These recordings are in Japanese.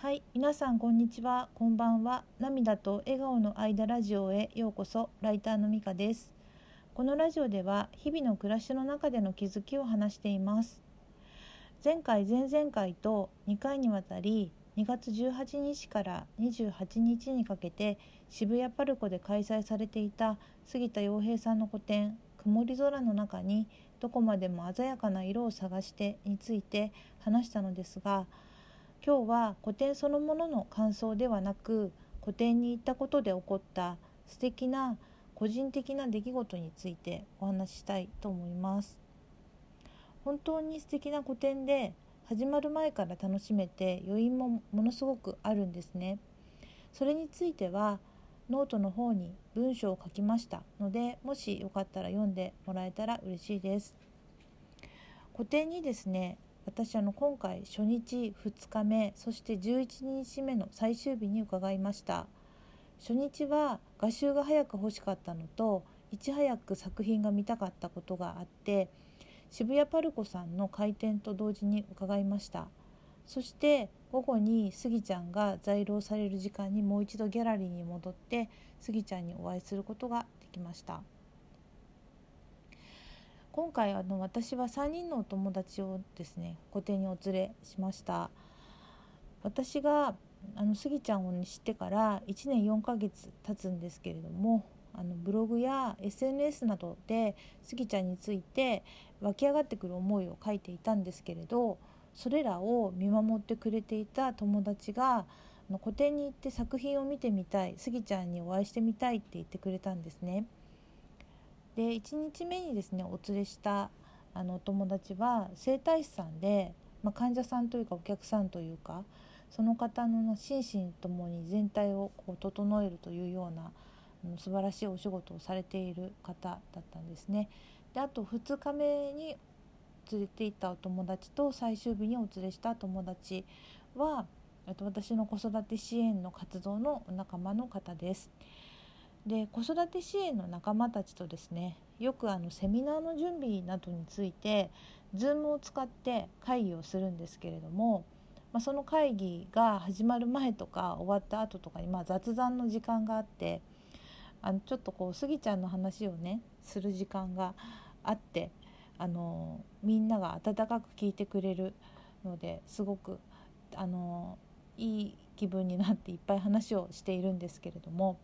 はい、皆さんこんにちは、こんばんは。涙と笑顔の間ラジオへようこそ。ライターのみかです。このラジオでは日々の暮らしの中での気づきを話しています。前回、前々回と2回にわたり2月18日から28日にかけて渋谷パルコで開催されていた杉田洋平さんの個展「曇り空の中にどこまでも鮮やかな色を探して」について話したのですが今日は個展そのものの感想ではなく個展に行ったことで起こった素敵な個人的な出来事についてお話ししたいと思います。本当に素敵な個展で始まる前から楽しめて余韻もものすごくあるんですね。それについてはノートの方に文章を書きましたのでもしよかったら読んでもらえたら嬉しいです。個展にですね私あの今回初日2日目そして11日目の最終日に伺いました。初日は画集が早く欲しかったのといち早く作品が見たかったことがあって渋谷パルコさんの開店と同時に伺いました。そして午後にスギちゃんが在廊される時間にもう一度ギャラリーに戻ってスギちゃんにお会いすることができました。今回あの私は3人のお友達をですね個展にお連れしました私があのスギちゃんを知ってから1年4ヶ月経つんですけれどもあのブログや SNS などでスギちゃんについて湧き上がってくる思いを書いていたんですけれどそれらを見守ってくれていた友達が個展に行って作品を見てみたいスギちゃんにお会いしてみたいって言ってくれたんですね。で1日目にですねお連れしたあのお友達は整体師さんで、まあ、患者さんというかお客さんというかその方の心身ともに全体をこう整えるというような素晴らしいお仕事をされている方だったんですね。であと2日目に連れて行ったお友達と最終日にお連れした友達は私の子育て支援の活動の仲間の方です。で子育て支援の仲間たちとですねよくあのセミナーの準備などについて Zoom を使って会議をするんですけれども、まあ、その会議が始まる前とか終わった後とかにまあ雑談の時間があってあのちょっとこうスギちゃんの話をねする時間があってあのみんなが温かく聞いてくれるのですごくあのいい気分になっていっぱい話をしているんですけれども。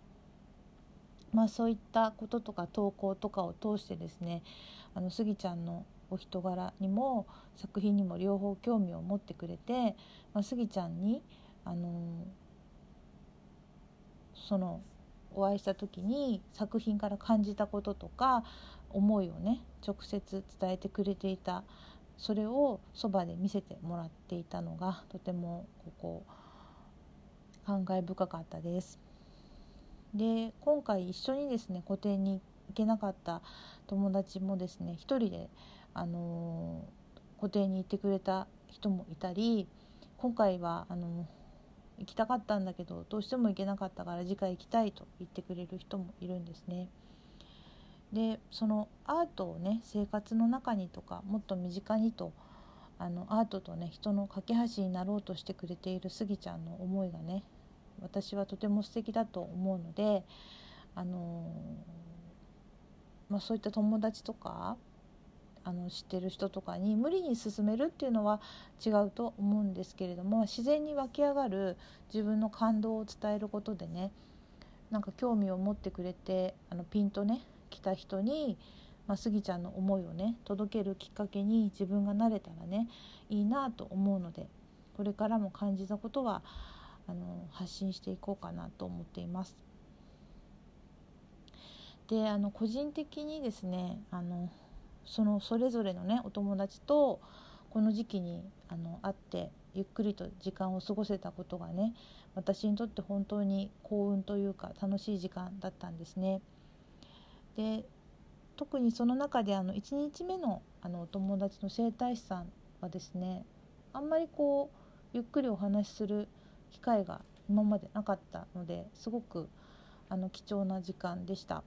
まあ、そういったこととか投稿とかを通してですねあのスギちゃんのお人柄にも作品にも両方興味を持ってくれて、まあ、スギちゃんにあのそのお会いした時に作品から感じたこととか思いをね直接伝えてくれていたそれをそばで見せてもらっていたのがとてもここ感慨深かったです。で今回一緒にですね個展に行けなかった友達もですね一人で、あのー、個展に行ってくれた人もいたり今回はあのー、行きたかったんだけどどうしても行けなかったから次回行きたいと言ってくれる人もいるんですね。でそのアートをね生活の中にとかもっと身近にとあのアートとね人の架け橋になろうとしてくれているスギちゃんの思いがね私はとても素敵だと思うのであの、まあ、そういった友達とかあの知ってる人とかに無理に進めるっていうのは違うと思うんですけれども自然に湧き上がる自分の感動を伝えることでねなんか興味を持ってくれてあのピンとね来た人に、まあ、スギちゃんの思いをね届けるきっかけに自分がなれたらねいいなと思うのでこれからも感じたことはあの発信していこうかなと思っています。であの個人的にですねあのそのそれぞれのねお友達とこの時期にあの会ってゆっくりと時間を過ごせたことがね私にとって本当に幸運というか楽しい時間だったんですね。で特にその中であの1日目のあのお友達の整体師さんはですねあんまりこうゆっくりお話しする機会が今までなかったのですごくあの貴重な時間でした。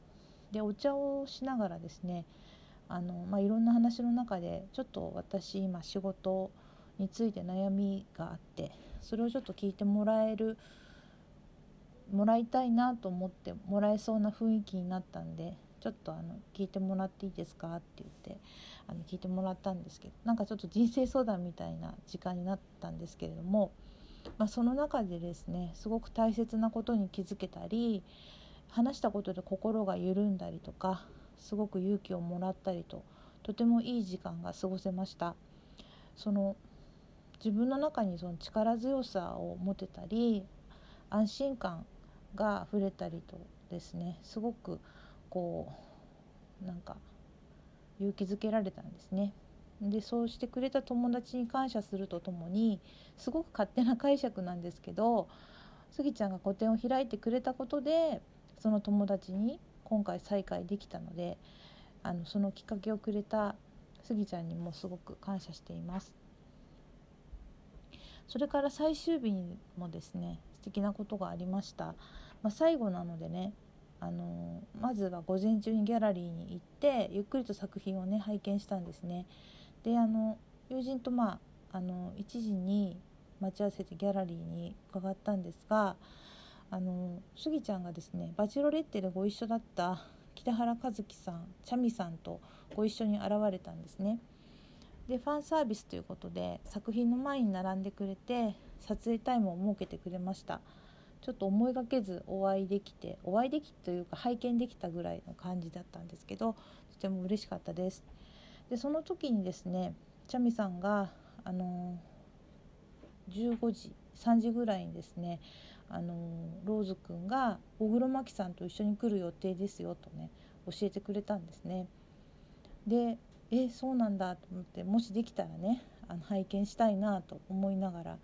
でお茶をしながらですねあの、まあ、いろんな話の中でちょっと私今仕事について悩みがあってそれをちょっと聞いてもらえるもらいたいなと思ってもらえそうな雰囲気になったんでちょっとあの聞いてもらっていいですか?」って言ってあの聞いてもらったんですけどなんかちょっと人生相談みたいな時間になったんですけれども、まあ、その中でですねすごく大切なことに気づけたり話したことで心が緩んだりとかすごく勇気をもらったりととてもいい時間が過ごせましたその自分の中にその力強さを持てたり安心感が溢れたりとですねすごくこうなんか勇気づけられたんですね。でそうしてくれた友達に感謝するとともにすごく勝手な解釈なんですけどスギちゃんが個展を開いてくれたことでその友達に今回再会できたのであのそのきっかけをくれたスギちゃんにもすごく感謝しています。それから最終日もですね素敵なことがありました、まあ、最後なのでねあのまずは午前中にギャラリーに行ってゆっくりと作品をね拝見したんですね。であの友人とまああの1時に待ち合わせてギャラリーに伺ったんですがあのスギちゃんがですねバチロレッテでご一緒だった北原和樹さんチャミさんとご一緒に現れたんですね。でファンサービスということで作品の前に並んでくれて撮影タイムを設けてくれました。ちょっと思いがけずお会いできてお会いできというか拝見できたぐらいの感じだったんですけどとても嬉しかったですでその時にですねチャミさんがあの15時3時ぐらいにですねあのローズくんが小黒摩季さんと一緒に来る予定ですよとね教えてくれたんですね。でえそうなんだと思ってもしできたらねあの拝見したいなと思いながら、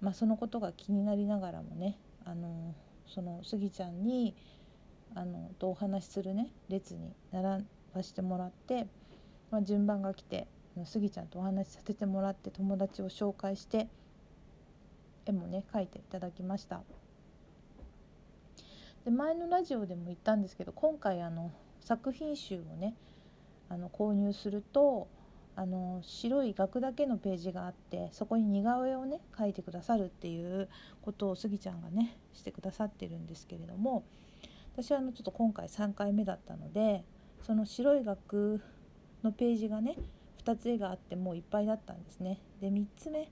まあ、そのことが気になりながらもねあのそのスギちゃんにあのとお話しするね列に並ばしてもらって、まあ、順番が来てスギちゃんとお話しさせてもらって友達を紹介して絵もね描いていただきました。で前のラジオでも言ったんですけど今回あの作品集をねあの購入するとあの白い額だけのページがあってそこに似顔絵をね描いてくださるっていうことをスギちゃんがねしてくださってるんですけれども私はあのちょっと今回3回目だったのでその白い額のページがね2つ絵があってもういっぱいだったんですね。で3つ目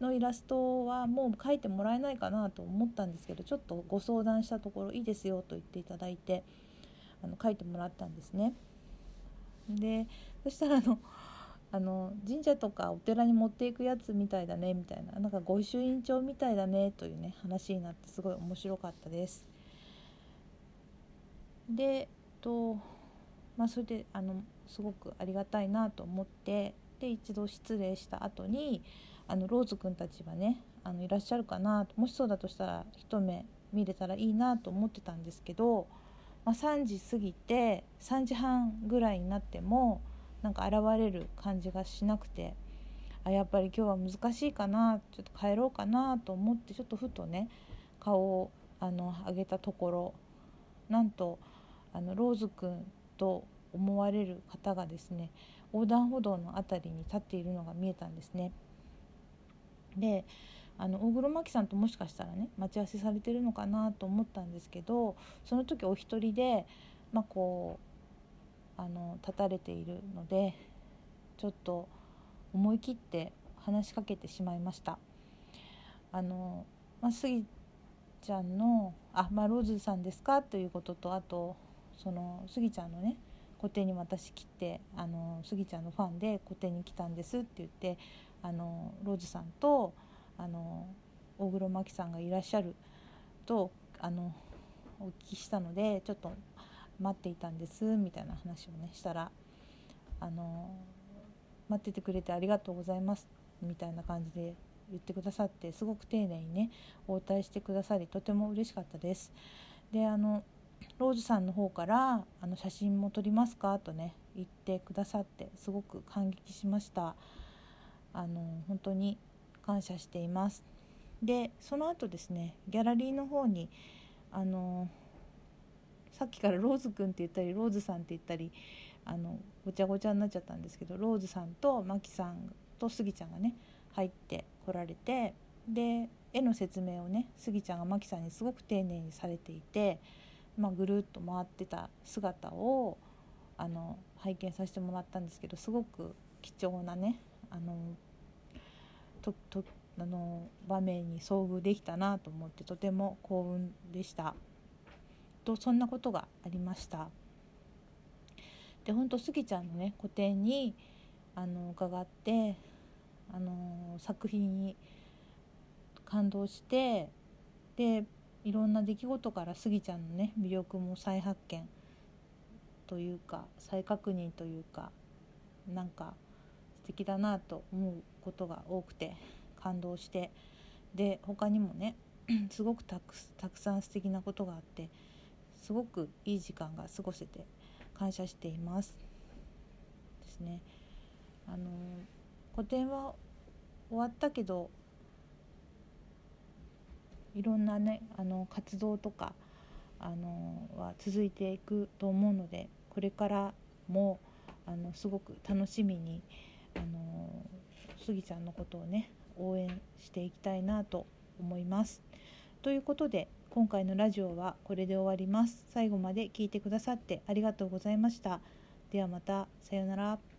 のイラストはもう描いてもらえないかなと思ったんですけどちょっとご相談したところいいですよと言っていただいてあの描いてもらったんですね。でそしたらあのあの神社とかお寺に持っていくやつみたいだねみたいななんか御朱印帳みたいだねというね話になってすごい面白かったです。でとまあそれであのすごくありがたいなと思ってで一度失礼した後にあのローズくんたちはねあのいらっしゃるかなもしそうだとしたら一目見れたらいいなと思ってたんですけど、まあ、3時過ぎて3時半ぐらいになってもなんか現れる感じがしなくてあやっぱり今日は難しいかなちょっと帰ろうかなと思ってちょっとふとね顔をあの上げたところなんとあのローズくんと思われる方がですね横断歩道の辺りに立っているのが見えたんですね。であの大黒摩季さんともしかしたらね待ち合わせされてるのかなと思ったんですけどその時お一人で、まあ、こうあの立たれているのでちょっと思い切って話しかけてしまいました。あのまあ、スギちゃんの「あまあ、ローズさんですか?」ということとあとそのスギちゃんのね個展に私来てあのスギちゃんのファンで個展に来たんですって言ってあのローズさんとあの大黒摩季さんがいらっしゃるとあのお聞きしたのでちょっと待っていたんですみたいな話をねしたらあの待っててくれてありがとうございますみたいな感じで言ってくださってすごく丁寧にね応対してくださりとても嬉しかったです。であのローズさんの方から「あの写真も撮りますか?」とね言ってくださってすごく感激しましたあの本当に感謝していますでその後ですねギャラリーの方にあのさっきからローズくんって言ったりローズさんって言ったりあのごちゃごちゃになっちゃったんですけどローズさんとマキさんとスギちゃんがね入ってこられてで絵の説明をねスギちゃんがマキさんにすごく丁寧にされていて、まあ、ぐるっと回ってた姿をあの拝見させてもらったんですけどすごく貴重なねあのととあの場面に遭遇できたなと思ってとても幸運でした。とそんなことがありました。で本当スギちゃんのね個展にあの伺ってあの作品に感動してでいろんな出来事からスギちゃんのね魅力も再発見というか再確認というかなんか素敵だなと思うことが多くて感動してで他にもね すごくたくたくさん素敵なことがあってすごくいい時間が過ごせて感謝しています。ですね。あの個展は終わったけどいろんなねあの活動とかあのは続いていくと思うのでこれからもあのすごく楽しみにあのスギちゃんのことをね応援していきたいなと思います。ということで今回のラジオはこれで終わります。最後まで聞いてくださってありがとうございました。ではまたさようなら。